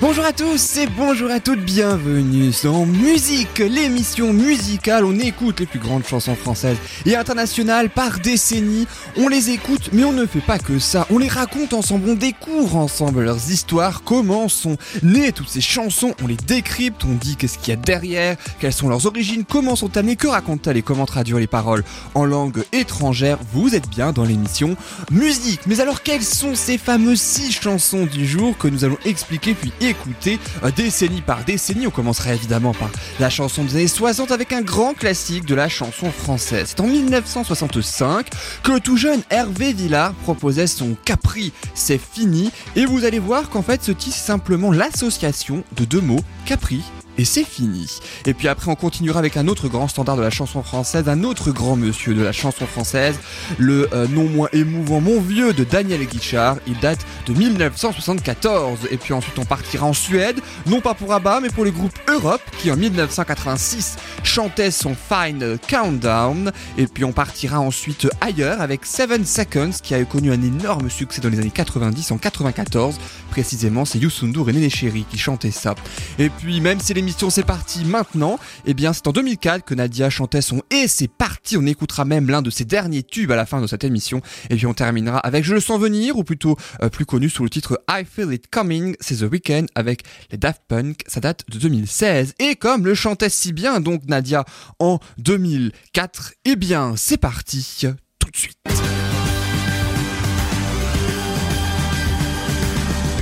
Bonjour à tous et bonjour à toutes, bienvenue dans Musique, l'émission musicale. On écoute les plus grandes chansons françaises et internationales par décennies. On les écoute, mais on ne fait pas que ça. On les raconte ensemble, on découvre ensemble leurs histoires, comment sont nées toutes ces chansons. On les décrypte, on dit qu'est-ce qu'il y a derrière, quelles sont leurs origines, comment sont amenées, que racontent-elles et comment traduire les paroles en langue étrangère. Vous êtes bien dans l'émission Musique. Mais alors, quelles sont ces fameuses six chansons du jour que nous allons expliquer puis écouter euh, décennie par décennie. On commencerait évidemment par la chanson des années 60 avec un grand classique de la chanson française. C'est en 1965 que le tout jeune Hervé Villard proposait son Capri, c'est fini. Et vous allez voir qu'en fait ce titre c'est simplement l'association de deux mots, Capri et c'est fini. Et puis après, on continuera avec un autre grand standard de la chanson française, un autre grand monsieur de la chanson française, le euh, non moins émouvant Mon Vieux de Daniel Guichard. Il date de 1974. Et puis ensuite, on partira en Suède, non pas pour ABBA, mais pour le groupe Europe, qui en 1986 chantait son Final Countdown. Et puis on partira ensuite ailleurs avec Seven Seconds, qui a connu un énorme succès dans les années 90, en 94. Précisément, c'est Youssoundour et Néné Chéri qui chantaient ça. Et puis, même si les c'est parti maintenant. Eh bien, c'est en 2004 que Nadia chantait son Et c'est parti. On écoutera même l'un de ses derniers tubes à la fin de cette émission. Et puis on terminera avec Je le sens venir, ou plutôt euh, plus connu sous le titre I Feel It Coming. C'est The Weeknd avec les Daft Punk. Ça date de 2016. Et comme le chantait si bien donc Nadia en 2004, eh bien, c'est parti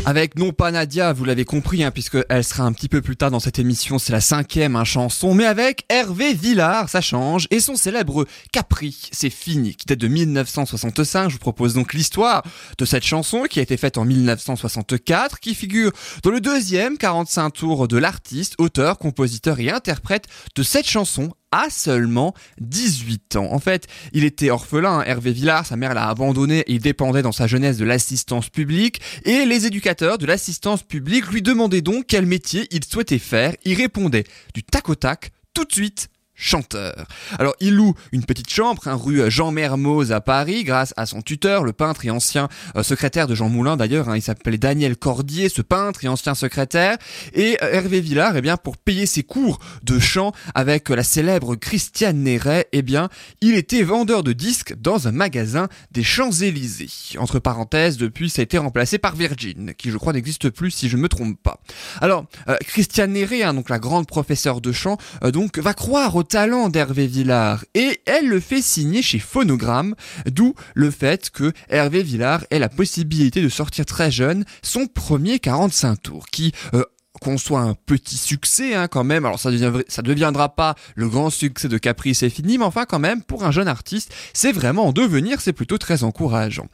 Avec non pas Nadia, vous l'avez compris, hein, puisque elle sera un petit peu plus tard dans cette émission, c'est la cinquième hein, chanson, mais avec Hervé Villard, ça change, et son célèbre Capri, c'est fini, qui date de 1965. Je vous propose donc l'histoire de cette chanson qui a été faite en 1964, qui figure dans le deuxième 45 tours de l'artiste, auteur, compositeur et interprète de cette chanson à seulement 18 ans. En fait, il était orphelin, Hervé Villard, sa mère l'a abandonné il dépendait dans sa jeunesse de l'assistance publique et les éducateurs de l'assistance publique lui demandaient donc quel métier il souhaitait faire. Il répondait du tac au tac, tout de suite, chanteur. Alors il loue une petite chambre, un rue Jean Mermoz à Paris, grâce à son tuteur, le peintre et ancien euh, secrétaire de Jean Moulin d'ailleurs, hein, il s'appelait Daniel Cordier, ce peintre et ancien secrétaire, et euh, Hervé Villard, eh bien pour payer ses cours de chant avec la célèbre Christiane Néret, eh bien il était vendeur de disques dans un magasin des Champs-Élysées. Entre parenthèses, depuis ça a été remplacé par Virgin, qui je crois n'existe plus si je ne me trompe pas. Alors euh, Christiane Néret, hein, donc la grande professeure de chant, donc va croire talent d'Hervé Villard et elle le fait signer chez Phonogramme, d'où le fait que Hervé Villard ait la possibilité de sortir très jeune son premier 45 tours qui euh, qu'on soit un petit succès hein, quand même. Alors ça ne deviendra pas le grand succès de Caprice c'est fini, mais enfin quand même pour un jeune artiste, c'est vraiment en devenir, c'est plutôt très encourageant.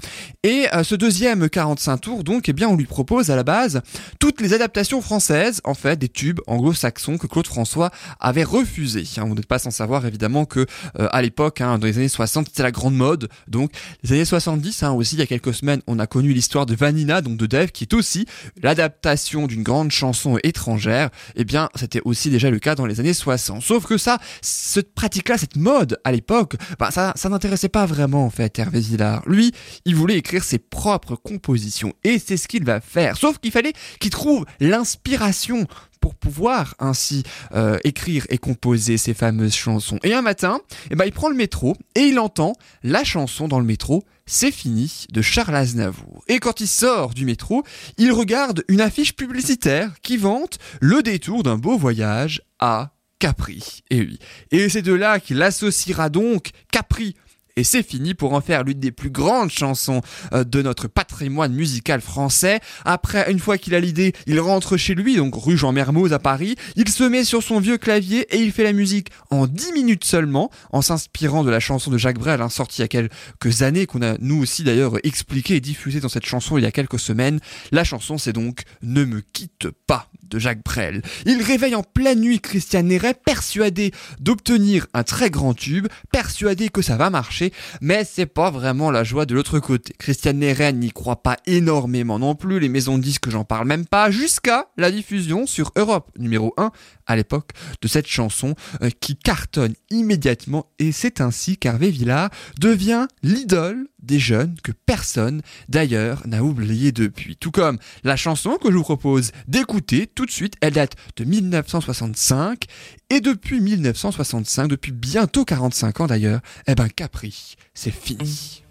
Et euh, ce deuxième 45 tours donc, eh bien on lui propose à la base toutes les adaptations françaises en fait des tubes anglo-saxons que Claude François avait refusé. Hein, vous n'êtes pas sans savoir évidemment que euh, à l'époque, hein, dans les années 60, c'était la grande mode. Donc les années 70 hein, aussi, il y a quelques semaines, on a connu l'histoire de Vanina, donc de Dave, qui est aussi l'adaptation d'une grande chanson étrangère, eh bien, c'était aussi déjà le cas dans les années 60. Sauf que ça, cette pratique-là, cette mode à l'époque, bah, ça, ça n'intéressait pas vraiment en fait Hervé Villard. Lui, il voulait écrire ses propres compositions et c'est ce qu'il va faire. Sauf qu'il fallait qu'il trouve l'inspiration pour pouvoir ainsi euh, écrire et composer ces fameuses chansons. Et un matin, eh ben, il prend le métro et il entend la chanson dans le métro c'est fini de Charles Aznavour. Et quand il sort du métro, il regarde une affiche publicitaire qui vante le détour d'un beau voyage à Capri. Et oui. Et c'est de là qu'il associera donc Capri et c'est fini pour en faire l'une des plus grandes chansons euh, de notre patrimoine musical français. Après, une fois qu'il a l'idée, il rentre chez lui, donc rue Jean Mermoz à Paris, il se met sur son vieux clavier et il fait la musique en 10 minutes seulement, en s'inspirant de la chanson de Jacques Brel, hein, sortie il y a quelques années, qu'on a nous aussi d'ailleurs expliqué et diffusé dans cette chanson il y a quelques semaines. La chanson c'est donc Ne me quitte pas Jacques Brel. Il réveille en pleine nuit Christian Néret, persuadé d'obtenir un très grand tube, persuadé que ça va marcher mais c'est pas vraiment la joie de l'autre côté. Christiane Neren n'y croit pas énormément non plus, les maisons de disques j'en parle même pas, jusqu'à la diffusion sur Europe numéro 1 à l'époque de cette chanson euh, qui cartonne immédiatement et c'est ainsi qu'Hervé Villard devient l'idole des jeunes que personne d'ailleurs n'a oublié depuis. Tout comme la chanson que je vous propose d'écouter tout de suite, elle date de 1965 et depuis 1965, depuis bientôt 45 ans d'ailleurs, eh ben Capri, c'est fini.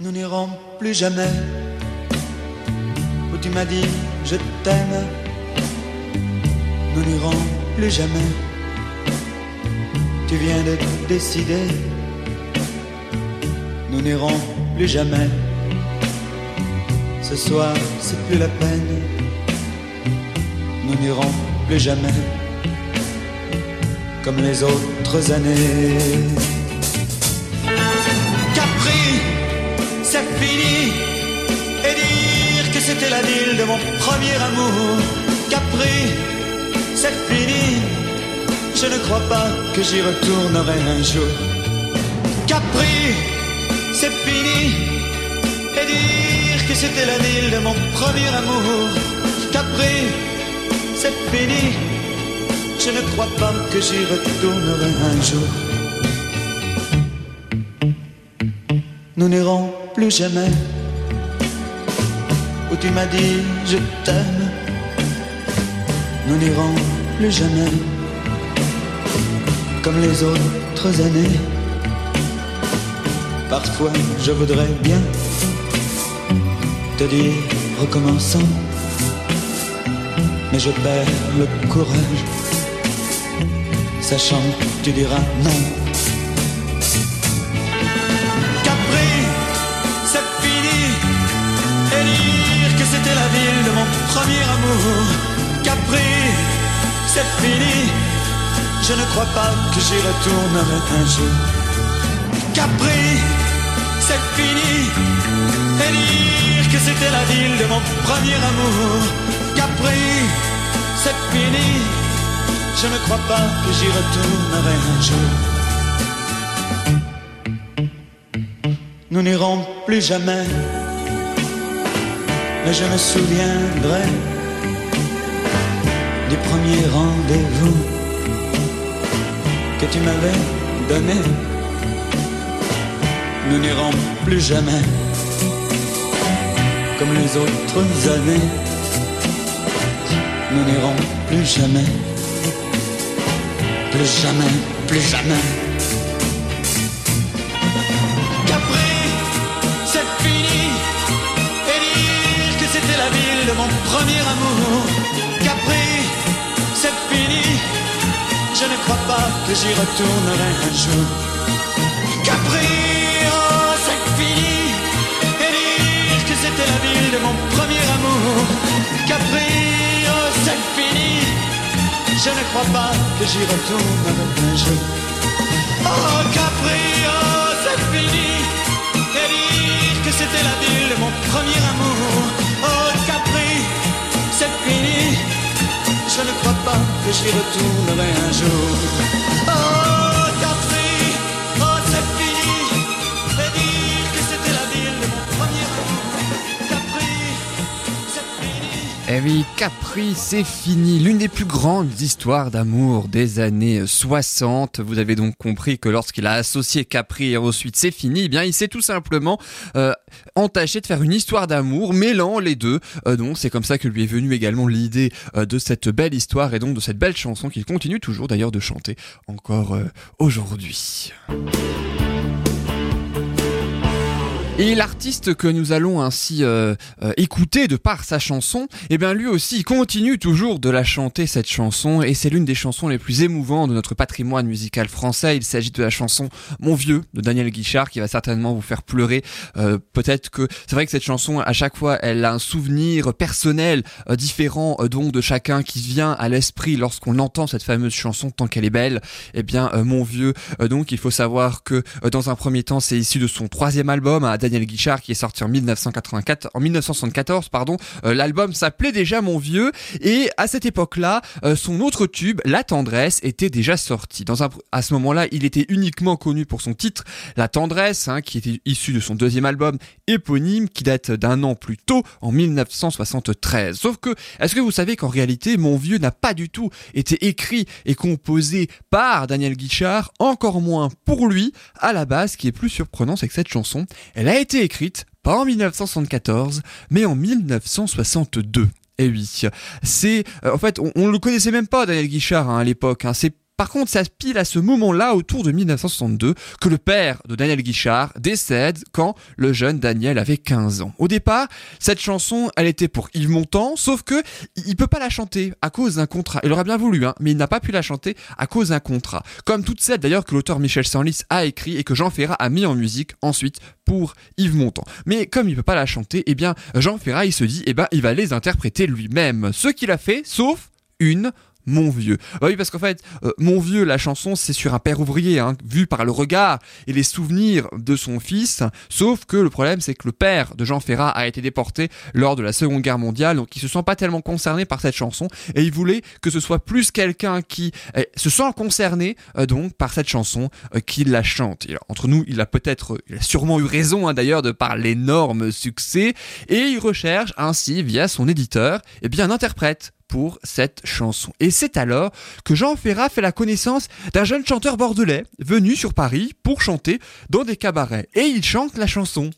Nous n'irons plus jamais où tu m'as dit je t'aime. Nous n'irons plus jamais. Tu viens de décider. Nous n'irons plus jamais. Ce soir, c'est plus la peine. Nous n'irons plus jamais comme les autres années. Capri, c'est fini. Et dire que c'était la ville de mon premier amour. Capri, c'est fini. Je ne crois pas que j'y retournerai un jour. Capri, c'est fini. Et dire que c'était la ville de mon premier amour. Capri, c'est fini. Je ne crois pas que j'y retournerai un jour. Nous n'irons plus jamais où tu m'as dit je t'aime. Nous n'irons plus jamais comme les autres années. Parfois je voudrais bien te dire recommençons, mais je perds le courage, sachant que tu diras non. Crois pas que j'y retournerai un jour. Capri, c'est fini, et dire que c'était la ville de mon premier amour. Capri, c'est fini, je ne crois pas que j'y retournerai un jour. Nous n'irons plus jamais, mais je me souviendrai du premier rendez-vous que tu m'avais donné. Nous n'irons plus jamais comme les autres années. Nous n'irons plus jamais, plus jamais, plus jamais. Capri, c'est fini. Et dire que c'était la ville de mon premier amour. Je ne crois pas que j'y retournerai un jour. Capri, oh, c'est fini. Et dire que c'était la ville de mon premier amour. Capri, oh, c'est fini. Je ne crois pas que j'y retournerai un jour. Oh, Capri, oh, c'est fini. Et dire que c'était la ville de mon premier amour. Que j'y retournerai un jour. Oh, Capri, c'est fini. L'une des plus grandes histoires d'amour des années 60. Vous avez donc compris que lorsqu'il a associé Capri et ensuite c'est fini, eh bien, il s'est tout simplement euh, entaché de faire une histoire d'amour, mêlant les deux. Euh, donc, c'est comme ça que lui est venue également l'idée euh, de cette belle histoire et donc de cette belle chanson qu'il continue toujours d'ailleurs de chanter encore aujourd'hui. Et l'artiste que nous allons ainsi euh, euh, écouter de par sa chanson, eh bien lui aussi continue toujours de la chanter cette chanson et c'est l'une des chansons les plus émouvantes de notre patrimoine musical français. Il s'agit de la chanson Mon vieux de Daniel Guichard qui va certainement vous faire pleurer. Euh, Peut-être que c'est vrai que cette chanson à chaque fois elle a un souvenir personnel euh, différent euh, donc de chacun qui vient à l'esprit lorsqu'on entend cette fameuse chanson tant qu'elle est belle. Eh bien euh, Mon vieux, donc il faut savoir que dans un premier temps c'est issu de son troisième album à Daniel Guichard qui est sorti en 1984, en 1974 pardon. L'album s'appelait déjà Mon vieux et à cette époque-là, son autre tube, La tendresse, était déjà sorti. Dans un, à ce moment-là, il était uniquement connu pour son titre La tendresse, hein, qui était issu de son deuxième album éponyme qui date d'un an plus tôt, en 1973. Sauf que, est-ce que vous savez qu'en réalité, Mon vieux n'a pas du tout été écrit et composé par Daniel Guichard, encore moins pour lui. À la base, ce qui est plus surprenant, c'est que cette chanson, elle a été écrite pas en 1974, mais en 1962. Et oui, c'est euh, en fait on, le connaissait même pas Daniel Guichard hein, à l'époque. Hein. c'est par contre, ça pile à ce moment-là, autour de 1962, que le père de Daniel Guichard décède quand le jeune Daniel avait 15 ans. Au départ, cette chanson, elle était pour Yves Montand, sauf que il peut pas la chanter à cause d'un contrat. Il aurait bien voulu, hein, mais il n'a pas pu la chanter à cause d'un contrat. Comme toutes celles d'ailleurs que l'auteur Michel Sanlis a écrit et que Jean Ferrat a mis en musique ensuite pour Yves Montand. Mais comme il peut pas la chanter, eh bien Jean Ferrat il se dit, eh ben il va les interpréter lui-même. Ce qu'il a fait, sauf une mon vieux. Bah oui, parce qu'en fait, euh, Mon vieux, la chanson, c'est sur un père ouvrier, hein, vu par le regard et les souvenirs de son fils. Sauf que le problème, c'est que le père de Jean Ferrat a été déporté lors de la Seconde Guerre mondiale, donc il se sent pas tellement concerné par cette chanson, et il voulait que ce soit plus quelqu'un qui eh, se sent concerné euh, donc par cette chanson euh, qui la chante. entre nous, il a peut-être, il a sûrement eu raison hein, d'ailleurs de par l'énorme succès, et il recherche ainsi via son éditeur, eh bien un interprète pour cette chanson. Et c'est alors que Jean Ferrat fait la connaissance d'un jeune chanteur bordelais venu sur Paris pour chanter dans des cabarets. Et il chante la chanson.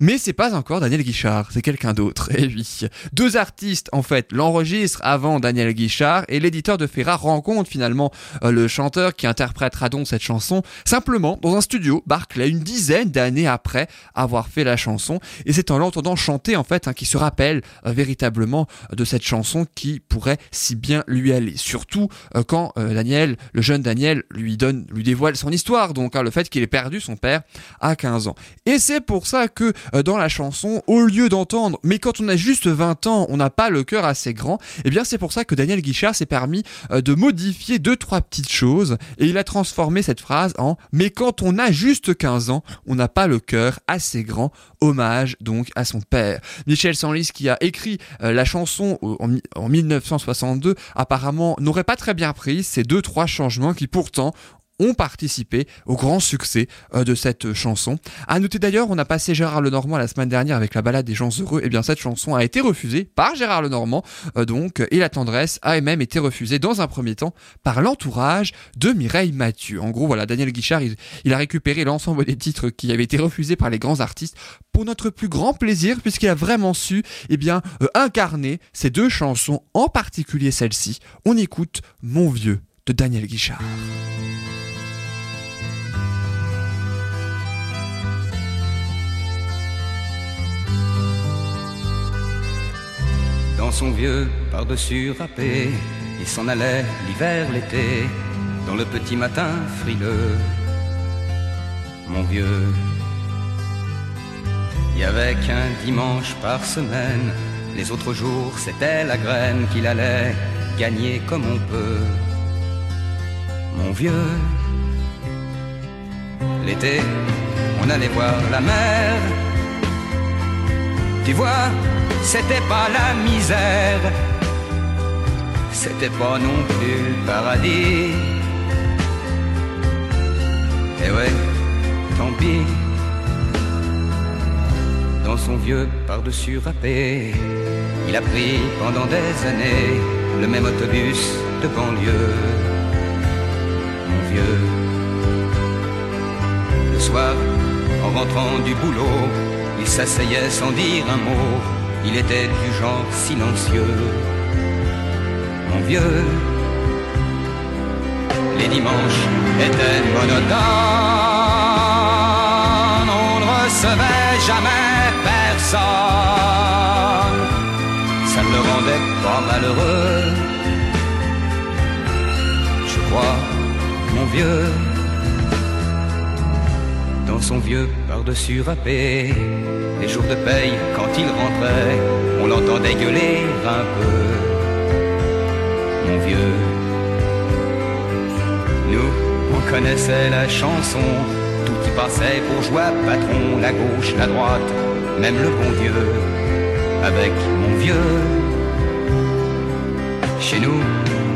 Mais c'est pas encore Daniel Guichard, c'est quelqu'un d'autre. Et oui. Deux artistes, en fait, l'enregistrent avant Daniel Guichard et l'éditeur de Ferrat rencontre finalement euh, le chanteur qui interprétera donc cette chanson simplement dans un studio, Barclay, une dizaine d'années après avoir fait la chanson. Et c'est en l'entendant chanter, en fait, hein, qui se rappelle euh, véritablement de cette chanson qui, pourrait si bien lui aller. Surtout euh, quand euh, Daniel, le jeune Daniel, lui donne, lui dévoile son histoire, donc hein, le fait qu'il ait perdu son père à 15 ans. Et c'est pour ça que euh, dans la chanson, au lieu d'entendre, mais quand on a juste 20 ans, on n'a pas le cœur assez grand, et eh bien c'est pour ça que Daniel Guichard s'est permis de modifier deux trois petites choses et il a transformé cette phrase en mais quand on a juste 15 ans, on n'a pas le cœur assez grand. Hommage donc à son père. Michel Sanlis qui a écrit la chanson en, en 19 1962 apparemment n'aurait pas très bien pris ces deux trois changements qui pourtant ont participé au grand succès euh, de cette chanson. À noter d'ailleurs, on a passé Gérard Lenormand la semaine dernière avec la balade des gens heureux. Et eh bien cette chanson a été refusée par Gérard Lenormand, euh, donc, et la tendresse a même été refusée dans un premier temps par l'entourage de Mireille Mathieu. En gros, voilà, Daniel Guichard, il, a récupéré l'ensemble des titres qui avaient été refusés par les grands artistes pour notre plus grand plaisir, puisqu'il a vraiment su, eh bien, euh, incarner ces deux chansons, en particulier celle-ci. On écoute Mon vieux de Daniel Guichard. Dans son vieux par-dessus râpé, il s'en allait l'hiver, l'été, dans le petit matin frileux. Mon vieux, il y avait qu'un dimanche par semaine, les autres jours c'était la graine qu'il allait gagner comme on peut. Mon vieux, l'été, on allait voir la mer. Tu vois, c'était pas la misère, c'était pas non plus le paradis. Et ouais, tant pis, dans son vieux par-dessus râpé, il a pris pendant des années le même autobus de banlieue. Le soir, en rentrant du boulot, il s'asseyait sans dire un mot il était du genre silencieux. Mon vieux, les dimanches étaient monotones, on ne recevait jamais personne. Ça ne le rendait pas malheureux. Dans son vieux par-dessus râpé les jours de paye, quand il rentrait, on l'entendait gueuler un peu. Mon vieux, nous, on connaissait la chanson, tout y passait bourgeois, patron, la gauche, la droite, même le bon Dieu, avec mon vieux. Chez nous,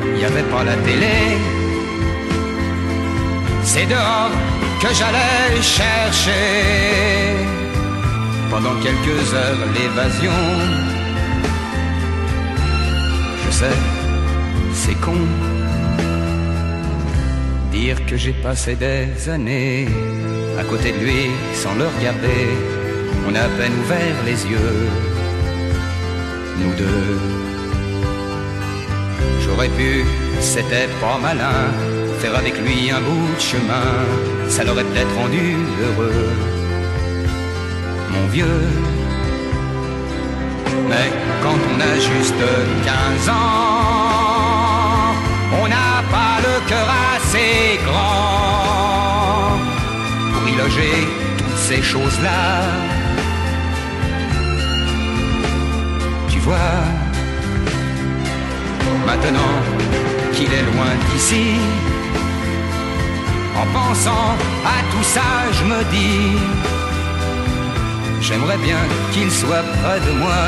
il n'y avait pas la télé. C'est dehors que j'allais chercher pendant quelques heures l'évasion. Je sais, c'est con dire que j'ai passé des années à côté de lui sans le regarder. On a à peine ouvert les yeux, nous deux. J'aurais pu, c'était pas malin, faire avec lui un bout de chemin, ça l'aurait peut-être rendu heureux. Mon vieux, mais quand on a juste 15 ans, on n'a pas le cœur assez grand pour y loger toutes ces choses-là. Tu vois, maintenant qu'il est loin d'ici, en pensant à tout ça, je me dis, j'aimerais bien qu'il soit près de moi.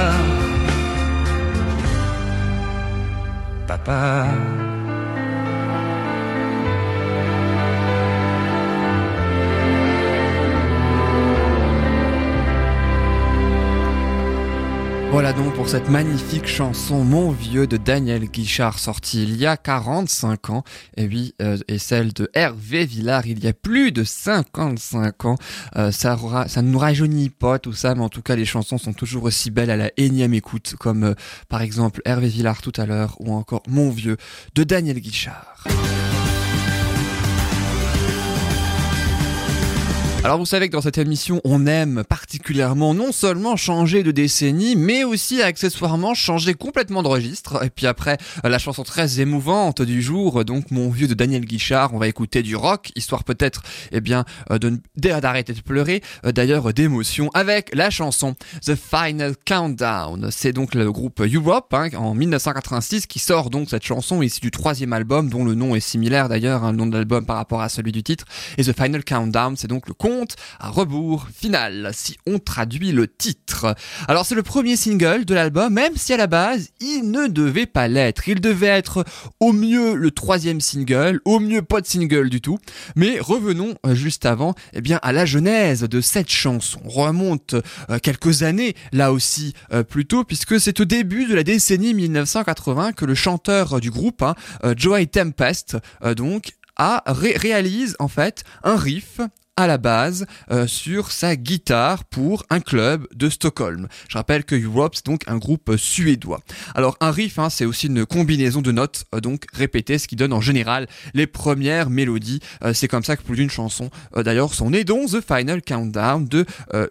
Papa. Voilà donc pour cette magnifique chanson Mon vieux de Daniel Guichard sortie il y a 45 ans et oui euh, et celle de Hervé Villard il y a plus de 55 ans euh, ça ça ne nous rajeunit pas tout ça mais en tout cas les chansons sont toujours aussi belles à la énième écoute comme euh, par exemple Hervé Villard tout à l'heure ou encore Mon vieux de Daniel Guichard. Alors vous savez que dans cette émission, on aime particulièrement non seulement changer de décennie, mais aussi accessoirement changer complètement de registre. Et puis après, la chanson très émouvante du jour, donc Mon vieux de Daniel Guichard, on va écouter du rock, histoire peut-être, eh bien, euh, d'arrêter de pleurer, euh, d'ailleurs d'émotion, avec la chanson The Final Countdown. C'est donc le groupe Europe, hein, en 1986, qui sort donc cette chanson issue du troisième album, dont le nom est similaire d'ailleurs, hein, nom de l'album par rapport à celui du titre. Et The Final Countdown, c'est donc le à rebours final, si on traduit le titre. Alors c'est le premier single de l'album, même si à la base, il ne devait pas l'être. Il devait être au mieux le troisième single, au mieux pas de single du tout. Mais revenons euh, juste avant, eh bien, à la genèse de cette chanson. On remonte euh, quelques années, là aussi, euh, plutôt, puisque c'est au début de la décennie 1980 que le chanteur du groupe, hein, Joey Tempest, donc, a réalise en fait un riff à la base euh, sur sa guitare pour un club de Stockholm. Je rappelle que Europe c'est donc un groupe euh, suédois. Alors un riff hein, c'est aussi une combinaison de notes euh, donc répétées ce qui donne en général les premières mélodies. c'est comme ça que plus d'une chanson d'ailleurs sont nées dont The Final Countdown de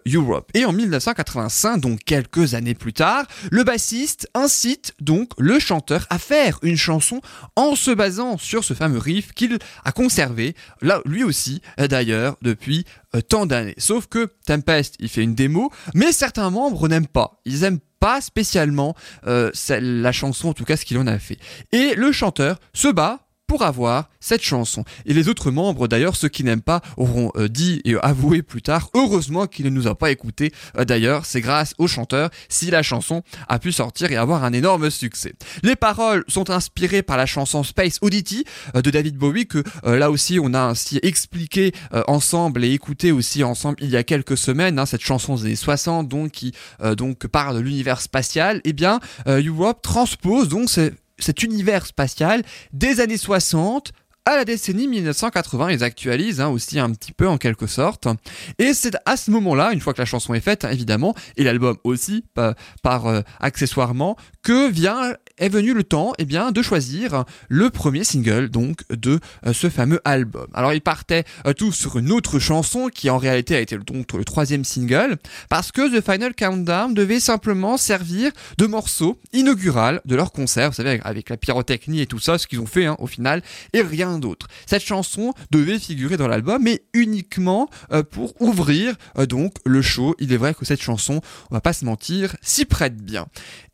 Europe. Et en 1985 donc quelques années plus tard, le bassiste incite donc le chanteur à faire une chanson en se basant sur ce fameux riff qu'il a conservé là lui aussi d'ailleurs de depuis euh, tant d'années. Sauf que Tempest, il fait une démo, mais certains membres n'aiment pas. Ils aiment pas spécialement euh, la chanson, en tout cas ce qu'il en a fait. Et le chanteur se bat pour avoir cette chanson. Et les autres membres, d'ailleurs, ceux qui n'aiment pas, auront euh, dit et avoué plus tard, heureusement qu'il ne nous a pas écouté. Euh, d'ailleurs, c'est grâce au chanteur si la chanson a pu sortir et avoir un énorme succès. Les paroles sont inspirées par la chanson Space Oddity euh, de David Bowie que là aussi on a ainsi expliqué ensemble et écouté aussi ensemble il y a quelques semaines. Hein, cette chanson des années 60 donc qui donc parle de l'univers spatial. Eh bien, Europe transpose donc cet univers spatial des années 60 à la décennie 1980, ils actualisent hein, aussi un petit peu en quelque sorte. Et c'est à ce moment-là, une fois que la chanson est faite, évidemment, et l'album aussi, par, euh, accessoirement, que vient est venu le temps eh bien, de choisir le premier single donc de euh, ce fameux album. Alors ils partaient euh, tous sur une autre chanson qui en réalité a été donc le troisième single parce que The Final Countdown devait simplement servir de morceau inaugural de leur concert, vous savez avec la pyrotechnie et tout ça, ce qu'ils ont fait hein, au final, et rien Cette chanson devait figurer dans l'album, mais uniquement euh, pour ouvrir euh, donc le show. Il est vrai que cette chanson, on va pas se mentir, s'y prête bien.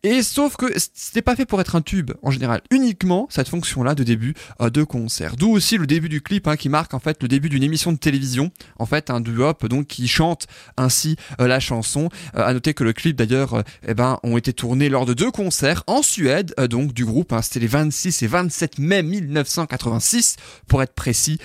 Et sauf que c'était pas fait pour être un tube en général, uniquement cette fonction-là de début euh, de concert. D'où aussi le début du clip hein, qui marque en fait le début d'une émission de télévision, en fait un duo donc qui chante ainsi euh, la chanson. Euh, à noter que le clip d'ailleurs, eh ben, ont été tournés lors de deux concerts en Suède, donc du groupe. Hein, c'était les 26 et 27 mai 1986 pour être précis.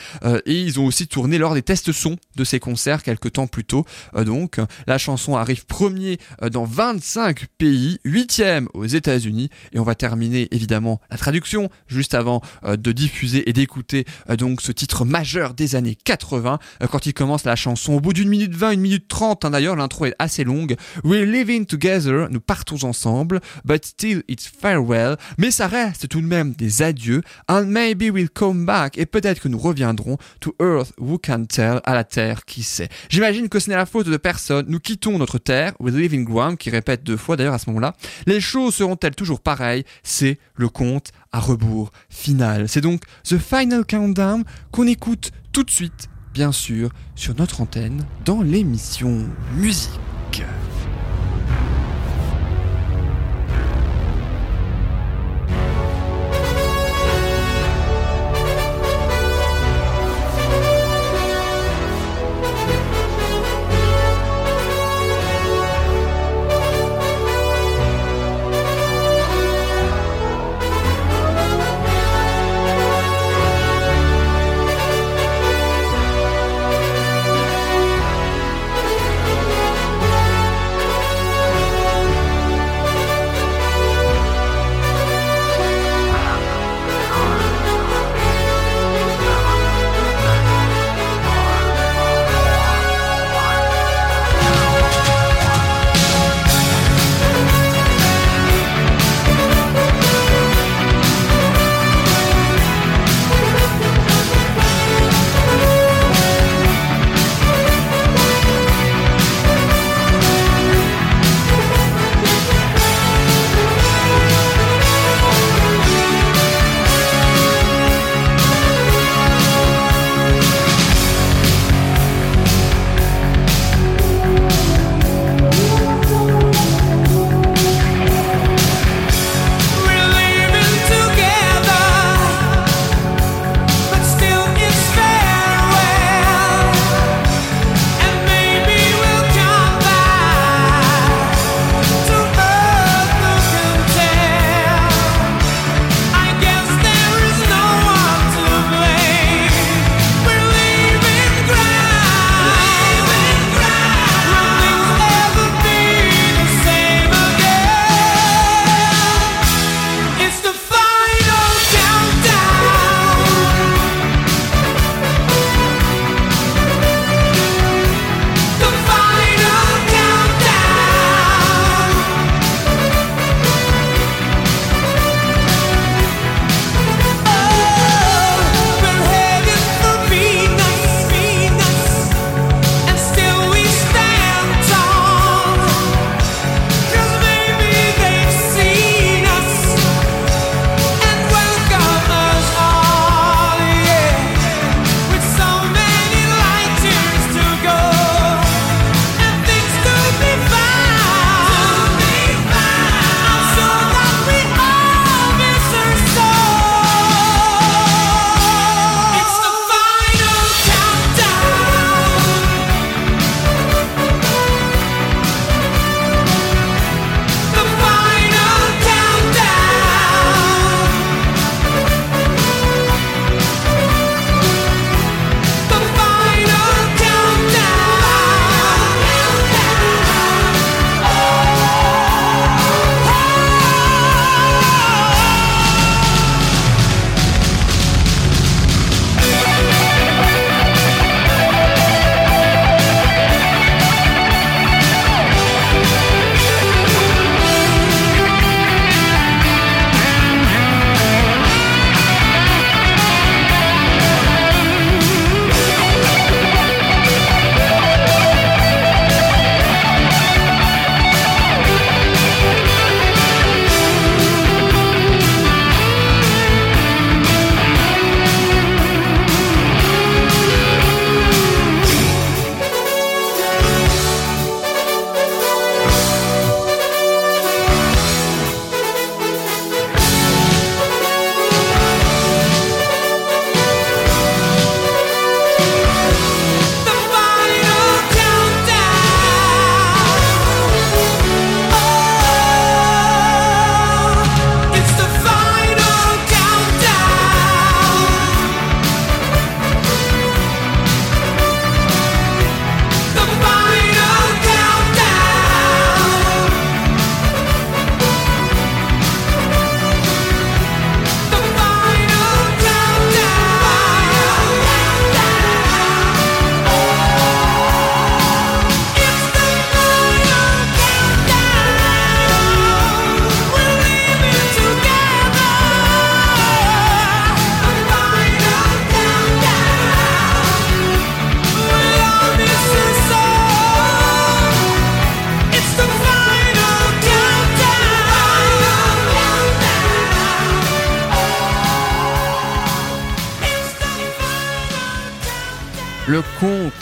et ils ont aussi tourné lors des tests son de ces concerts quelques temps plus tôt. donc la chanson arrive premier dans 25 pays, 8 aux États-Unis. Et on va terminer évidemment la traduction juste avant euh, de diffuser et d'écouter euh, donc ce titre majeur des années 80 euh, quand il commence la chanson au bout d'une minute 20, une minute 30 hein, d'ailleurs, l'intro est assez longue. We're living together, nous partons ensemble, but still it's farewell. Mais ça reste tout de même des adieux. And maybe we'll come back et peut-être que nous reviendrons to earth, who can tell, à la terre, qui sait. J'imagine que ce n'est la faute de personne. Nous quittons notre terre, we're living ground, qui répète deux fois d'ailleurs à ce moment-là. Choses seront-elles toujours pareilles? C'est le compte à rebours final. C'est donc The Final Countdown qu'on écoute tout de suite, bien sûr, sur notre antenne dans l'émission Musique.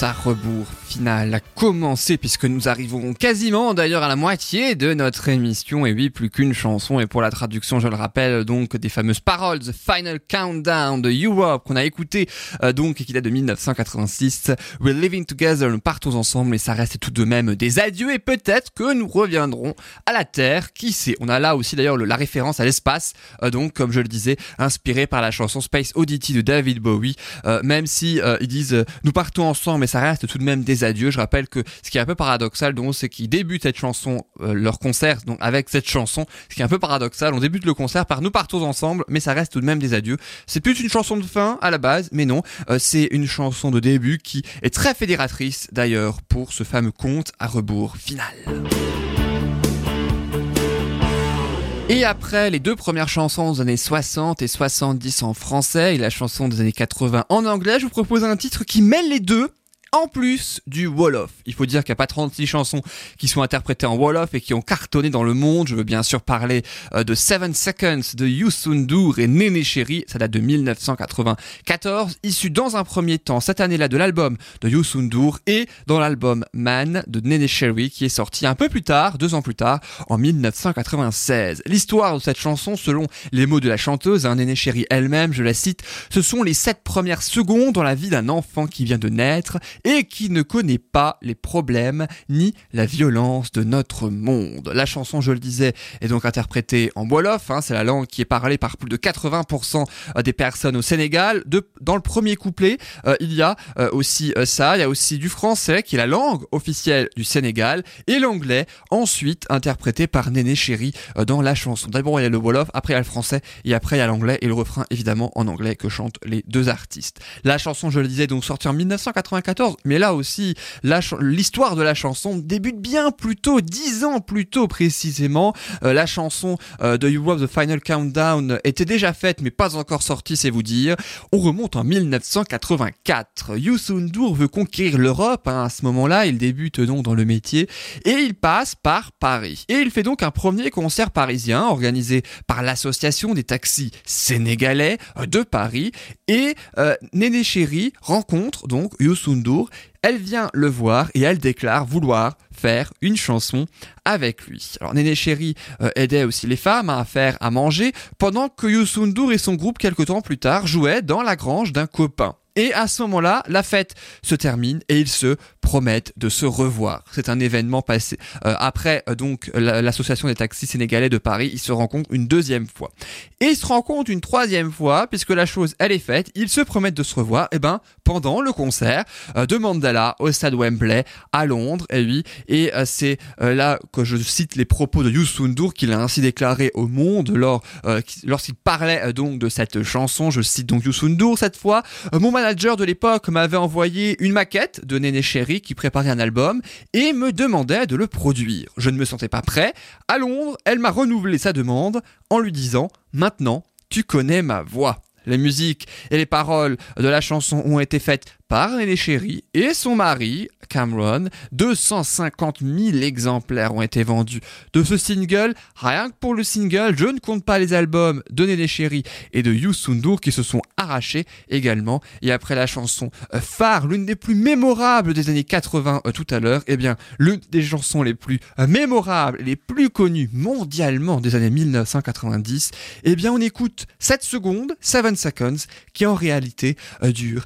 Compte rebours final a commencé puisque nous arrivons quasiment d'ailleurs à la moitié de notre émission. Et oui plus qu'une chanson. Et pour la traduction je le rappelle donc des fameuses paroles The Final Countdown de Europe qu'on a écouté euh, donc et qui date de 1986 We're living together nous partons ensemble et ça reste tout de même des adieux. Et peut-être que nous reviendrons à la Terre. Qui sait? On a là aussi d'ailleurs la référence à l'espace euh, donc comme je le disais inspiré par la chanson Space Oddity de David Bowie. Euh, même si ils disent nous partons ensemble mais ça reste tout de même des adieux. Je rappelle ce qui est un peu paradoxal, donc, c'est qu'ils débutent cette chanson, euh, leur concert, donc avec cette chanson. Ce qui est un peu paradoxal, on débute le concert par nous partons ensemble, mais ça reste tout de même des adieux. C'est plus une chanson de fin à la base, mais non, euh, c'est une chanson de début qui est très fédératrice d'ailleurs pour ce fameux conte à rebours final. Et après les deux premières chansons des années 60 et 70 en français et la chanson des années 80 en anglais, je vous propose un titre qui mêle les deux en plus du Wolof. Il faut dire qu'il n'y a pas 36 chansons qui sont interprétées en Wolof et qui ont cartonné dans le monde. Je veux bien sûr parler euh, de Seven Seconds de Youssou et Néné Chéri. Ça date de 1994, issu dans un premier temps cette année-là de l'album de Youssou et dans l'album Man de Néné Chéri qui est sorti un peu plus tard, deux ans plus tard, en 1996. L'histoire de cette chanson, selon les mots de la chanteuse, hein, Néné elle-même, je la cite, ce sont les sept premières secondes dans la vie d'un enfant qui vient de naître et qui ne connaît pas les problèmes ni la violence de notre monde. La chanson, je le disais, est donc interprétée en Wolof, hein, c'est la langue qui est parlée par plus de 80% euh, des personnes au Sénégal. De, dans le premier couplet, euh, il y a euh, aussi ça, il y a aussi du français qui est la langue officielle du Sénégal et l'anglais ensuite interprété par Néné Chéri dans la chanson. D'abord il y a le Wolof, après il y a le français et après il y a l'anglais et le refrain évidemment en anglais que chantent les deux artistes. La chanson, je le disais, donc sortie en 1994 mais là aussi, l'histoire de la chanson débute bien plus tôt, dix ans plus tôt précisément. Euh, la chanson euh, de You Love the Final Countdown était déjà faite, mais pas encore sortie, c'est vous dire. On remonte en 1984. Youssou N'Dour veut conquérir l'Europe. Hein, à ce moment-là, il débute donc dans le métier et il passe par Paris. Et il fait donc un premier concert parisien organisé par l'association des taxis sénégalais de Paris. Et euh, Néné Chéri rencontre donc Elle vient le voir et elle déclare vouloir faire une chanson avec lui. Alors Néné Chéri euh, aidait aussi les femmes à faire à manger pendant que Youssou et son groupe quelque temps plus tard jouaient dans la grange d'un copain. Et à ce moment-là, la fête se termine et ils se promettent de se revoir. C'est un événement passé. Euh, après euh, donc l'association des taxis sénégalais de Paris, ils se rencontrent une deuxième fois. Et ils se rencontrent une troisième fois puisque la chose elle est faite. Ils se promettent de se revoir. Eh ben pendant le concert euh, de Mandela au stade Wembley à Londres. Et oui. Et c'est là que je cite les propos de Youssou N'Dour qu'il a ainsi déclaré au Monde lors lorsqu'il parlait donc de cette chanson. Je cite donc Youssou N'Dour cette fois. Manager de l'époque m'avait envoyé une maquette de Néné Chéri qui préparait un album et me demandait de le produire. Je ne me sentais pas prêt. À Londres, elle m'a renouvelé sa demande en lui disant Maintenant, tu connais ma voix. Les musiques et les paroles de la chanson ont été faites par René Chéri et son mari, Cameron. 250 000 exemplaires ont été vendus de ce single. Rien que pour le single, je ne compte pas les albums de Néné Chéri et de Youssou qui se sont arrachés également. Et après la chanson euh, phare, l'une des plus mémorables des années 80 euh, tout à l'heure, eh bien, l'une des chansons les plus euh, mémorables, les plus connues mondialement des années 1990, eh bien, on écoute 7 secondes, 7 seconds, qui en réalité dure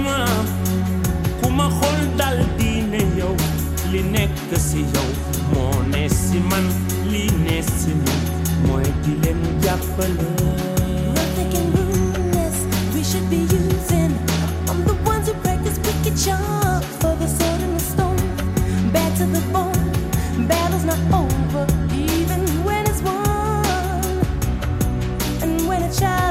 ku ma xool dal diine yow li nekk si yow moo ne si man li ne si for the sword and the stone. Bad to the bone. Battle's not over, even when it's won. And when a child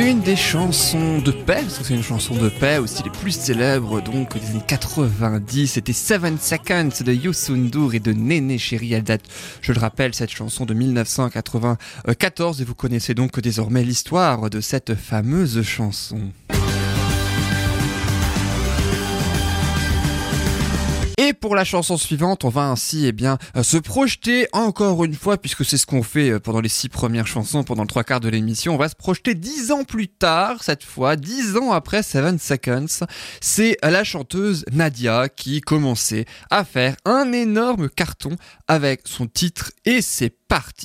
L'une des chansons de paix, parce que c'est une chanson de paix aussi les plus célèbres donc des années 90, c'était Seven Seconds de Youssou N'Dour et de Néné Chéri. Elle date, je le rappelle, cette chanson de 1994 et vous connaissez donc désormais l'histoire de cette fameuse chanson. Et pour la chanson suivante, on va ainsi eh bien euh, se projeter encore une fois, puisque c'est ce qu'on fait euh, pendant les six premières chansons, pendant le trois quarts de l'émission. On va se projeter dix ans plus tard, cette fois, dix ans après Seven Seconds. C'est la chanteuse Nadia qui commençait à faire un énorme carton avec son titre et ses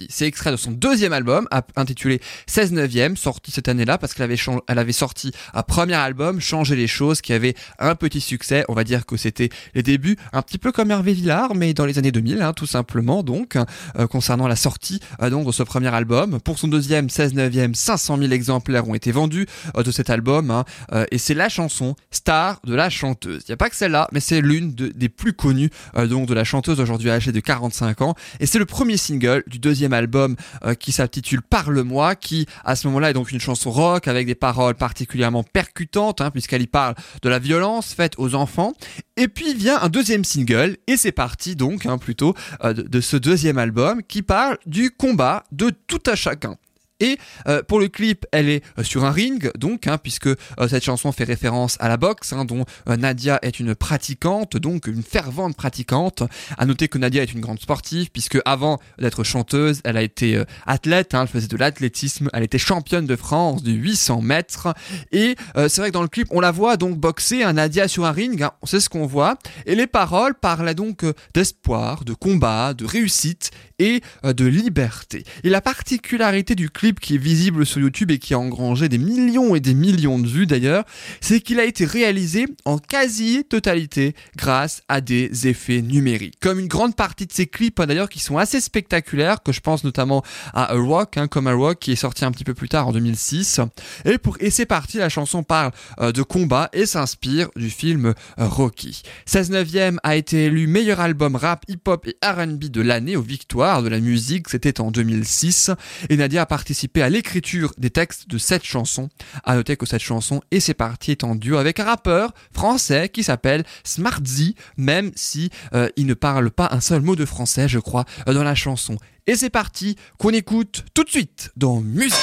C'est extrait de son deuxième album, intitulé 16 neuvième, sorti cette année-là parce qu'elle avait, sorti un premier album, Changer les choses, qui avait un petit succès. On va dire que c'était les débuts, un petit peu comme Hervé Villard, mais dans les années 2000, hein, tout simplement. Donc, euh, concernant la sortie euh, donc de ce premier album, pour son deuxième 16 neuvième, 500 000 exemplaires ont été vendus euh, de cet album, hein, et c'est la chanson star de la chanteuse. Il n'y a pas que celle-là, mais c'est l'une de- des plus connues donc de la chanteuse aujourd'hui âgée de 45 ans, et c'est le premier single du deuxième album euh, qui s'intitule Parle-moi, qui à ce moment-là est donc une chanson rock avec des paroles particulièrement percutantes, hein, puisqu'elle y parle de la violence faite aux enfants. Et puis vient un deuxième single, et c'est parti donc hein, plutôt euh, de, de ce deuxième album qui parle du combat de tout à chacun. Et euh, pour le clip, elle est euh, sur un ring, donc, hein, puisque euh, cette chanson fait référence à la boxe, hein, dont Nadia est une pratiquante, donc une fervente pratiquante. À noter que Nadia est une grande sportive, puisque avant d'être chanteuse, elle a été athlète, hein, elle faisait de l'athlétisme, elle était championne de France du 800 mètres. Et c'est vrai que dans le clip, on la voit donc boxer, Nadia sur un ring, c'est ce qu'on voit. Et les paroles parlaient donc d'espoir, de combat, de réussite et euh, de liberté. Et la particularité du clip qui est visible sur YouTube et qui a engrangé des millions et des millions de vues d'ailleurs, c'est qu'il a été réalisé en quasi-totalité grâce à des effets numériques. Comme une grande partie de ces clips hein, d'ailleurs qui sont assez spectaculaires, que je pense notamment à A Rock, hein, comme A Rock qui est sorti un petit peu plus tard en 2006. Et, pour, et c'est parti, la chanson parle euh, de combat et s'inspire du film Rocky. 16 neuvième a été élu meilleur album rap, hip-hop et R&B de l'année aux victoires de la musique, c'était en 2006, et Nadia a participé à l'écriture des textes de cette chanson. À noter que cette chanson et ses parties est en duo avec un rappeur français qui s'appelle Smartzy, même si euh, il ne parle pas un seul mot de français, je crois, euh, dans la chanson. Et c'est parti, qu'on écoute tout de suite dans Musique.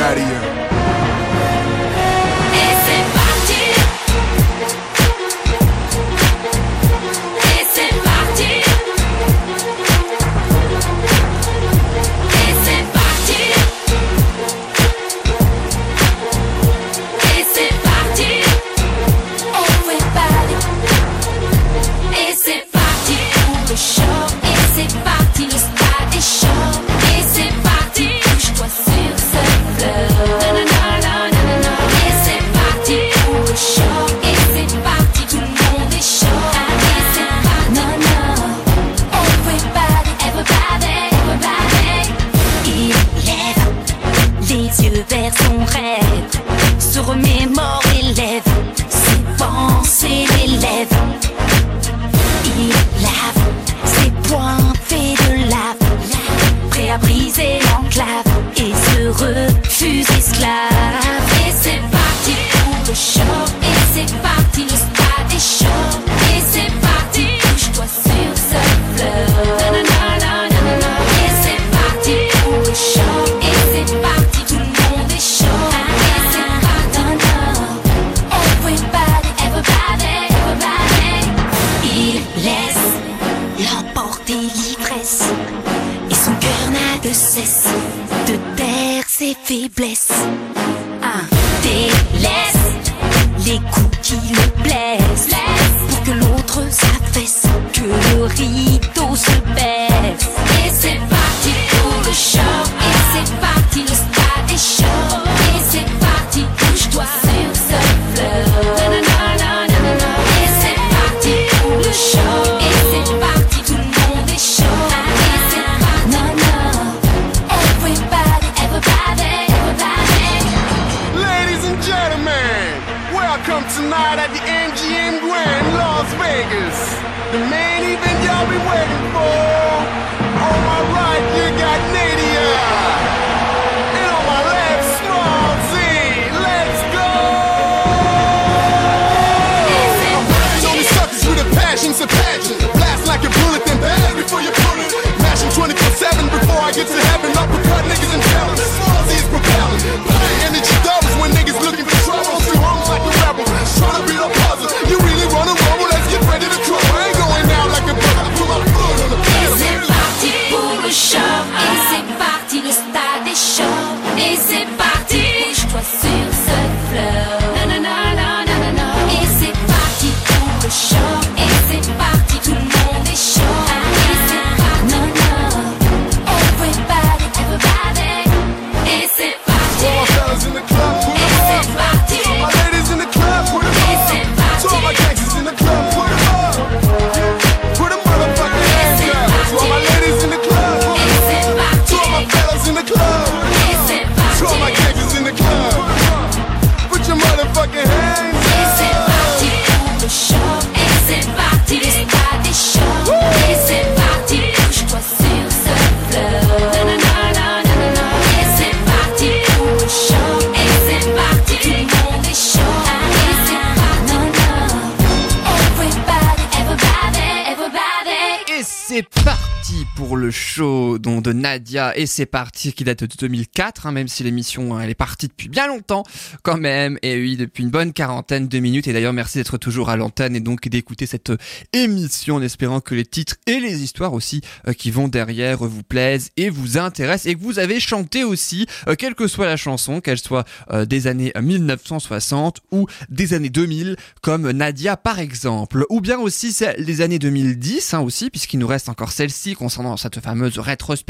Daddy. de Nadia et c'est parti qui date de 2004, hein, même si l'émission hein, elle est partie depuis bien longtemps quand même, et oui depuis une bonne quarantaine de minutes. Et d'ailleurs merci d'être toujours à l'antenne et donc d'écouter cette euh, émission en espérant que les titres et les histoires aussi euh, qui vont derrière euh, vous plaisent et vous intéressent et que vous avez chanté aussi, quelle que soit la chanson, qu'elle soit des années 1960 ou des années 2000 comme Nadia par exemple, ou bien aussi les années 2010 hein, aussi puisqu'il nous reste encore celle-ci concernant cette fameuse rétrospective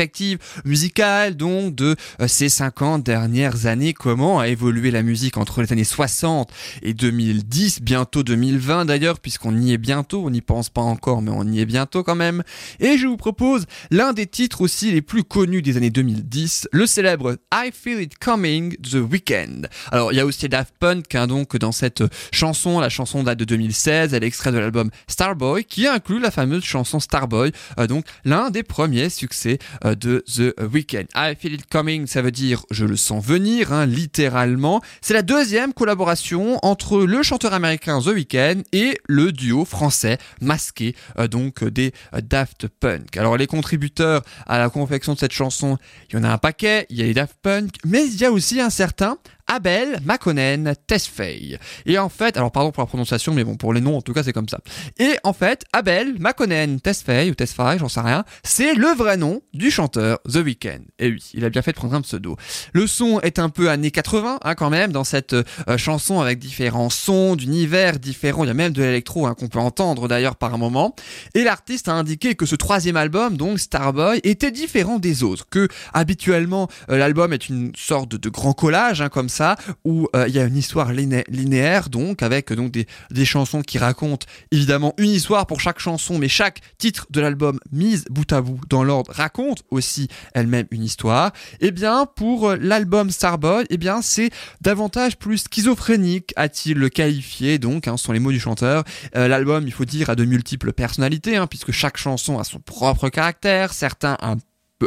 musicale, donc de euh, ces 50 dernières années, comment a évolué la musique entre les années 60 et 2010, bientôt 2020 d'ailleurs, puisqu'on y est bientôt, on n'y pense pas encore, mais on y est bientôt quand même. Et je vous propose l'un des titres aussi les plus connus des années 2010, le célèbre I Feel It Coming The Weeknd. Alors il y a aussi Daft Punk hein, donc dans cette chanson, la chanson date de 2016, elle est extrait de l'album Starboy qui inclut la fameuse chanson Starboy, euh, donc l'un des premiers succès euh, de The Weeknd. I Feel It Coming, ça veut dire je le sens venir, hein, littéralement. C'est la deuxième collaboration entre le chanteur américain The Weeknd et le duo français masqué euh, donc des euh, Daft Punk. Alors les contributeurs à la confection de cette chanson, il y en a un paquet, il y a les Daft Punk, mais il y a aussi un certain Abel Makonnen Tesfaye. Et en fait, alors pardon pour la prononciation, mais bon, pour les noms, en tout cas, c'est comme ça. Et en fait, Abel Makonnen Tesfaye, ou Tesfaye, j'en sais rien, c'est le vrai nom du chanteur The Weeknd. Et oui, il a bien fait de prendre un pseudo. Le son est un peu années 80, hein, quand même, dans cette euh, chanson avec différents sons, d'univers différents. Il y a même de l'électro hein, qu'on peut entendre d'ailleurs par un moment. Et l'artiste a indiqué que ce troisième album, donc Starboy, était différent des autres. Que habituellement, euh, l'album est une sorte de grand collage, hein, comme ça où euh, il y a une histoire liné- linéaire donc avec donc des, des chansons qui racontent évidemment une histoire pour chaque chanson mais chaque titre de l'album mise bout à bout dans l'ordre raconte aussi elle-même une histoire. Et bien pour euh, l'album Starboy et bien c'est davantage plus schizophrénique a-t-il le qualifié donc hein, ce sont les mots du chanteur. Euh, l'album il faut dire a de multiples personnalités hein, puisque chaque chanson a son propre caractère certains un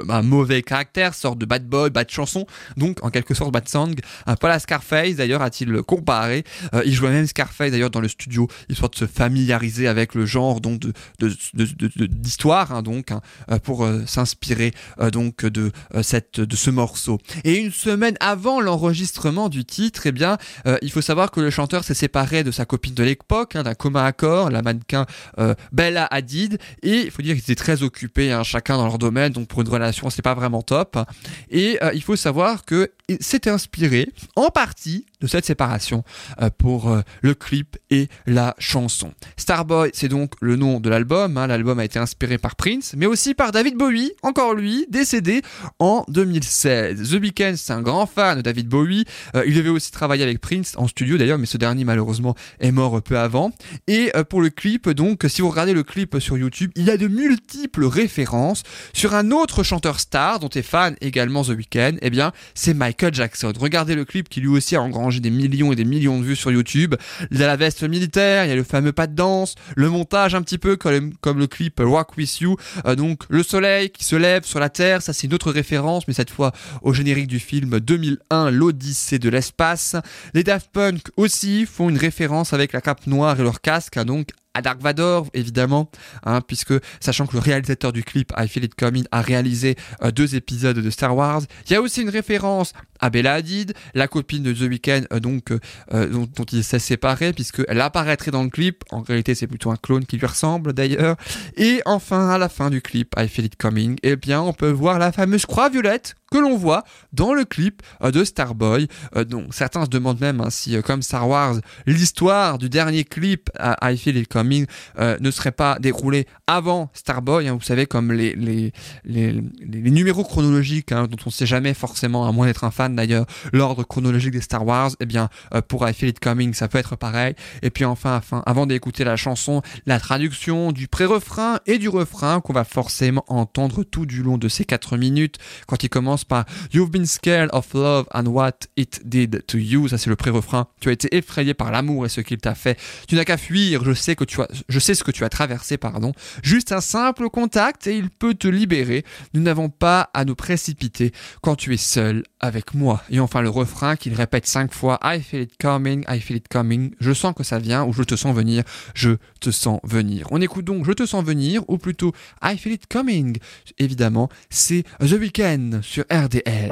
un mauvais caractère, sorte de bad boy, bad chanson, donc en quelque sorte bad song, un peu à la Scarface d'ailleurs a-t-il comparé, Euh, il jouait même Scarface d'ailleurs dans le studio, histoire de se familiariser avec le genre donc de d'histoire hein, donc hein, euh, pour euh, s'inspirer donc de cette de ce morceau. Et une semaine avant l'enregistrement du titre, eh bien il faut savoir que le chanteur s'est séparé de sa copine de l'époque, hein, d'un commun accord, la mannequin Bella Hadid, et il faut dire qu'ils étaient très occupés, chacun dans leur domaine, donc pour une relation c'est pas vraiment top. Et euh, il faut savoir que s'était inspiré en partie de cette séparation euh, pour euh, le clip et la chanson. Starboy, c'est donc le nom de l'album. hein. L'album a été inspiré par Prince, mais aussi par David Bowie, encore lui, décédé en 2016. The Weeknd, c'est un grand fan de David Bowie. Euh, il devait aussi travailler avec Prince en studio d'ailleurs, mais ce dernier malheureusement est mort peu avant. Et pour le clip, donc, si vous regardez le clip sur YouTube, il y a de multiples références sur un autre chanteur star dont est fan également The Weeknd. Eh bien, c'est Michael Jackson. Regardez le clip qui lui aussi a engrangé des millions et des millions de vues sur YouTube. Il y a la veste militaire, il y a le fameux pas de danse, le montage un petit peu comme, le clip Rock With You. Euh, donc, le soleil qui se lève sur la Terre, ça c'est une autre référence, mais cette fois au générique du film 2001, l'Odyssée de l'espace. Les Daft Punk aussi font une référence avec la cape noire et leur casque, hein, donc à Dark Vador évidemment, hein, puisque sachant que le réalisateur du clip I Feel It Coming a réalisé euh, deux épisodes de Star Wars, il y a aussi une référence à Bella Hadid, la copine de The Weeknd, euh, donc euh, euh, dont, il s'est séparé, puisqu'elle apparaîtrait dans le clip. En réalité, c'est plutôt un clone qui lui ressemble d'ailleurs. Et enfin, à la fin du clip I Feel It Coming, eh bien, on peut voir la fameuse croix violette que l'on voit dans le clip de Starboy. Donc certains se demandent même hein, si, comme Star Wars, l'histoire du dernier clip I Feel It Coming ne serait pas déroulée avant Starboy. hein. vous savez, comme les numéros chronologiques hein, dont on ne sait jamais forcément, à moins d'être un fan d'ailleurs, l'ordre chronologique des Star Wars. Eh bien, euh, pour I Feel It Coming, ça peut être pareil. Et puis enfin, avant d'écouter la chanson, la traduction du pré-refrain et du refrain qu'on va forcément entendre tout du long de ces 4 minutes quand il commence par You've been scared of love and what it did to you. Ça, c'est le pré-refrain. Tu as été effrayé par l'amour et ce qu'il t'a fait. Tu n'as qu'à fuir. Je sais que tu as, je sais ce que tu as traversé, pardon. Juste un simple contact et il peut te libérer. Nous n'avons pas à nous précipiter quand tu es seul avec moi. Et enfin, le refrain qu'il répète cinq fois. I feel it coming, I feel it coming. Je sens que ça vient ou je te sens venir. Je te sens venir. On écoute donc Je te sens venir ou plutôt I feel it coming. Évidemment, c'est The Weeknd sur RDL.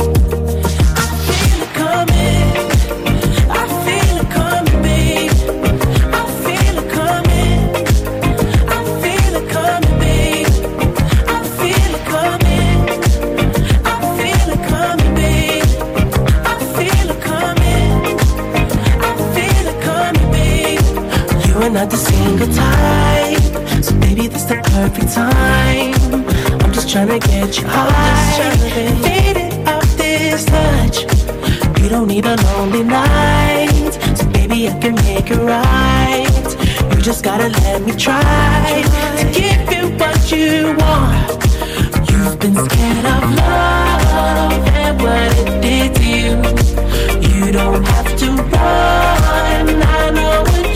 Not the single type, so baby, this the perfect time. I'm just trying to get you high, faded off this touch. You don't need a lonely night, so baby, I can make it right. You just gotta let me try to give you what you want. You've been scared of love and what it did to you. You don't have to run. I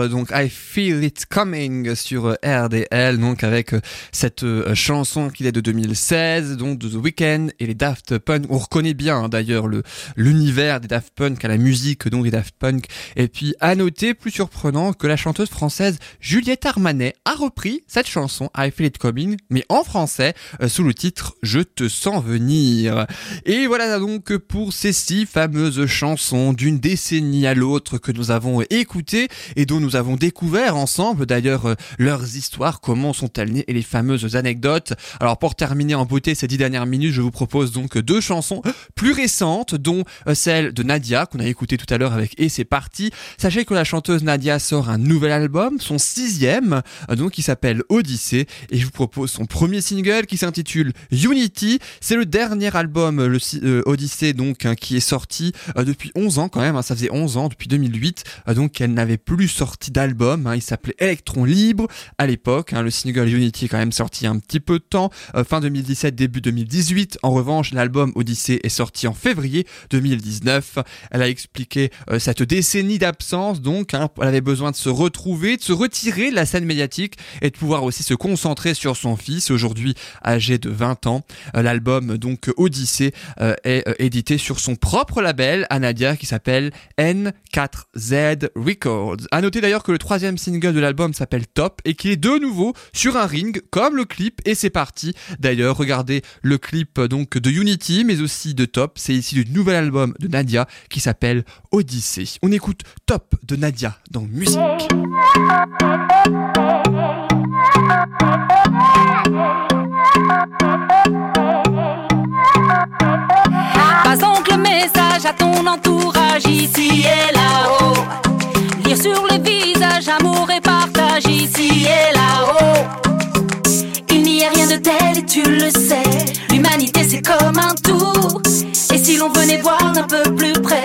venir, donc I Feel It Coming sur RDL, donc avec euh, cette euh, chanson qui est de 2016, donc de The Weeknd et les Daft Punk. On reconnaît bien hein, d'ailleurs le l'univers des Daft Punk à la musique donc des Daft Punk. Et puis à noter, plus surprenant, que la chanteuse française Juliette Armanet a repris cette chanson I Feel It Coming, mais en français euh, sous le titre Je te sens venir. Et voilà donc pour ces six fameuses chansons d'une décennie à l'autre que nous avons écoutées et dont nous avons découvert ensemble d'ailleurs euh, leurs histoires, comment sont-elles nées et les fameuses anecdotes. Alors pour terminer en beauté ces dix dernières minutes, je vous propose donc deux chansons plus récentes, dont euh, celle de Nadia qu'on a écouté tout à l'heure avec Et c'est parti. Sachez que la chanteuse Nadia sort un nouvel album, son sixième, euh, donc qui s'appelle Odyssée et je vous propose son premier single qui s'intitule Unity. C'est le dernier album, le euh, Odyssée donc hein, qui est sorti depuis 11 ans quand même, hein, ça faisait 11 ans depuis 2008, euh, donc elle n'avait plus sorti d'album, hein, il s'appelait Electron Libre à l'époque, hein, le single Unity est quand même sorti un petit peu de temps, euh, fin 2017, début 2018, en revanche l'album Odyssée est sorti en février 2019, elle a expliqué euh, cette décennie d'absence donc, hein, elle avait besoin de se retrouver, de se retirer de la scène médiatique et de pouvoir aussi se concentrer sur son fils, aujourd'hui âgé de 20 ans. Euh, L'album donc Odyssée est édité sur son propre label à Nadia qui s'appelle N4Z Records. À noter d'ailleurs que le troisième single de l'album s'appelle Top et qu'il est de nouveau sur un ring comme le clip et c'est parti. D'ailleurs, regardez le clip euh, donc de Unity mais aussi de Top. C'est ici du nouvel album de Nadia qui s'appelle Odyssey. On écoute Top de Nadia dans musique. Pas le message à ton entourage ici et là-haut. Lire sur les amour et partage ici et là-haut. Il n'y a rien de tel et tu le sais. L'humanité c'est comme un tout. Et si l'on venait voir d'un peu plus près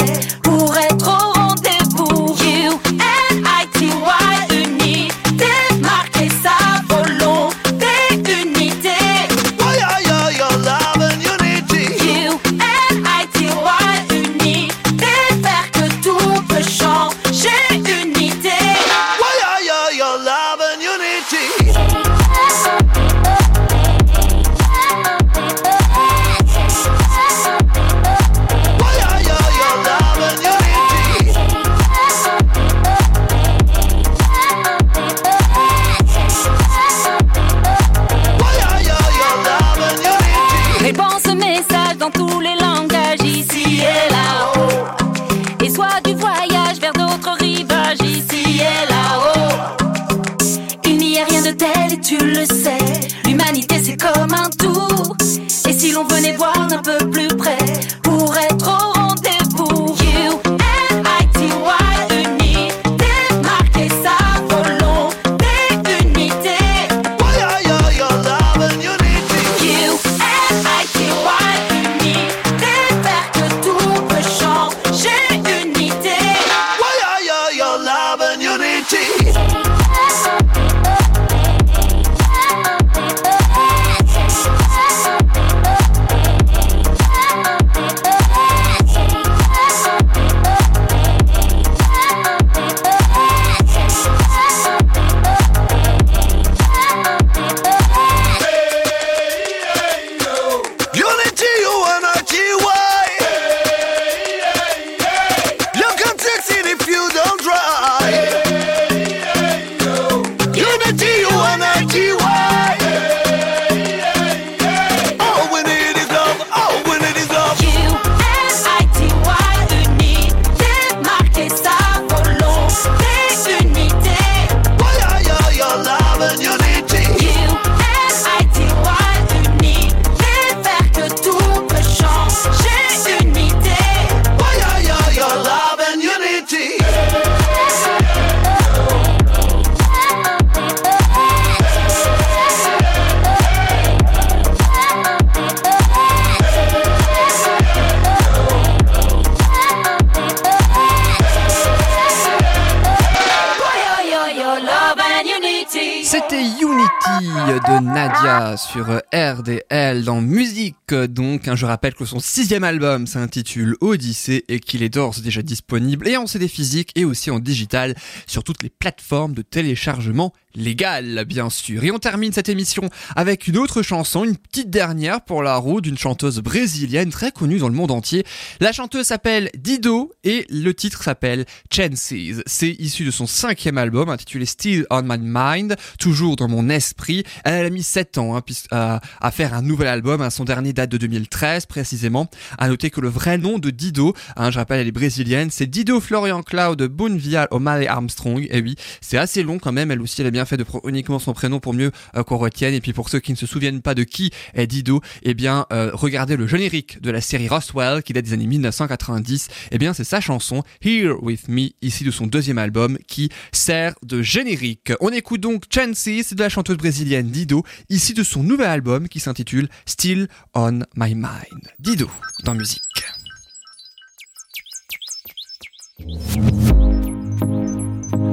hein, je rappelle que son sixième album s'intitule Odyssée et qu'il est d'ores déjà disponible et en CD physique et aussi en digital sur toutes les plateformes de téléchargement légal, bien sûr. Et on termine cette émission avec une autre chanson, une petite dernière pour la roue d'une chanteuse brésilienne très connue dans le monde entier. La chanteuse s'appelle Dido et le titre s'appelle Chances. C'est issu de son cinquième album intitulé Still on My Mind, toujours dans mon esprit. Elle a mis 7 ans hein, puis- à, faire un nouvel album. hein. Son dernier date de 2013 précisément. À noter que le vrai nom de Dido, hein, je rappelle elle est brésilienne, c'est Dido Florian Cloud Boonvial O'Malley Armstrong. Et oui, c'est assez long quand même. Elle aussi, elle a bien fait de prendre uniquement son prénom pour mieux euh, qu'on retienne. Et puis pour ceux qui ne se souviennent pas de qui est Dido, eh bien, euh, regardez le générique de la série Roswell qui date des années 1990. Eh bien, c'est sa chanson Here With Me, ici de son deuxième album, qui sert de générique. On écoute donc Chances de la chanteuse brésilienne Dido, ici de son nouvel album qui s'intitule Still On My Mind. Dido, dans musique.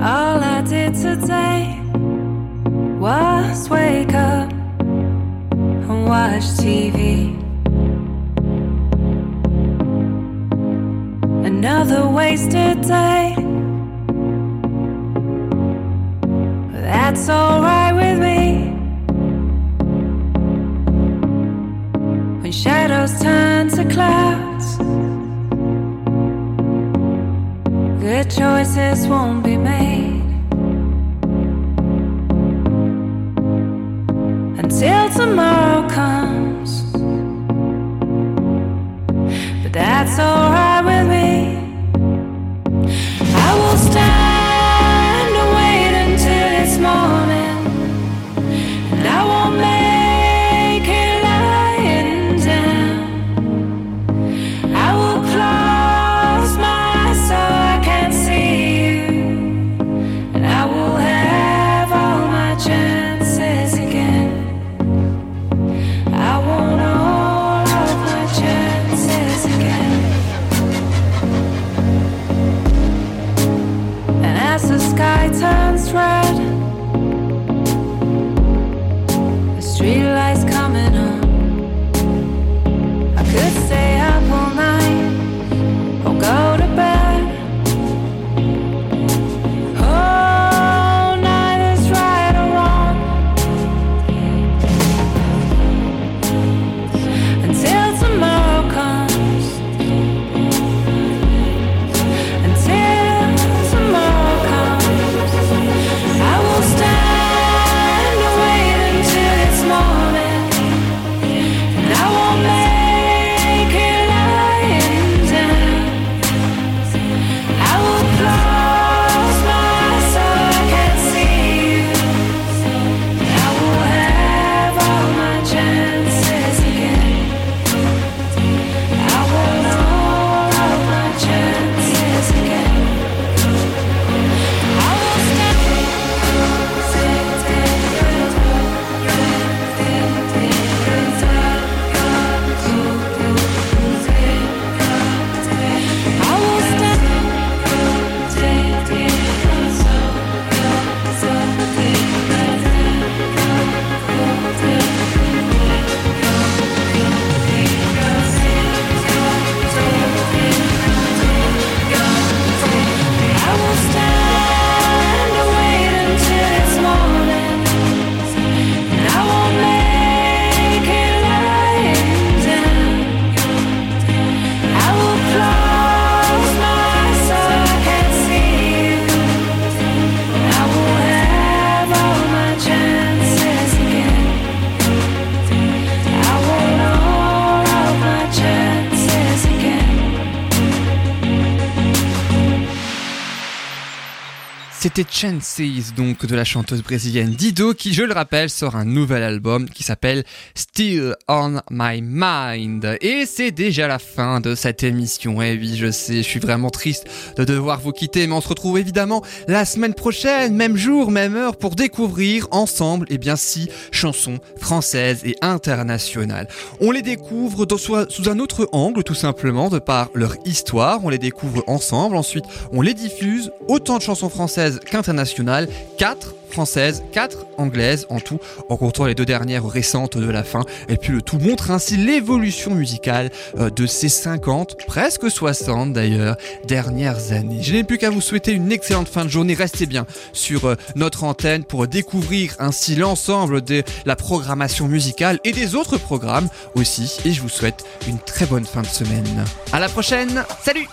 All I did today was wake up and watch TV. Another wasted day. That's alright with me. When shadows turn to clouds, good choices won't be made until tomorrow comes. But that's alright C'était Chances, donc de la chanteuse brésilienne Dido, qui, je le rappelle, sort un nouvel album qui s'appelle Still on My Mind. Et c'est déjà la fin de cette émission. Et oui, je sais, je suis vraiment triste de devoir vous quitter, mais on se retrouve évidemment la semaine prochaine, même jour, même heure, pour découvrir ensemble, et bien six chansons françaises et internationales. On les découvre dans- sous un autre angle, tout simplement, de par leur histoire. On les découvre ensemble. Ensuite, on les diffuse. Autant de chansons françaises qu'internationales. Quatre françaises, quatre anglaises en tout, en comptant les deux dernières récentes de la fin. Et puis le tout montre ainsi l'évolution musicale euh, de ces 50, presque 60 d'ailleurs, dernières années. Je n'ai plus qu'à vous souhaiter une excellente fin de journée. Restez bien sur euh, notre antenne pour découvrir ainsi l'ensemble de la programmation musicale et des autres programmes aussi. Et je vous souhaite une très bonne fin de semaine. À la prochaine. Salut!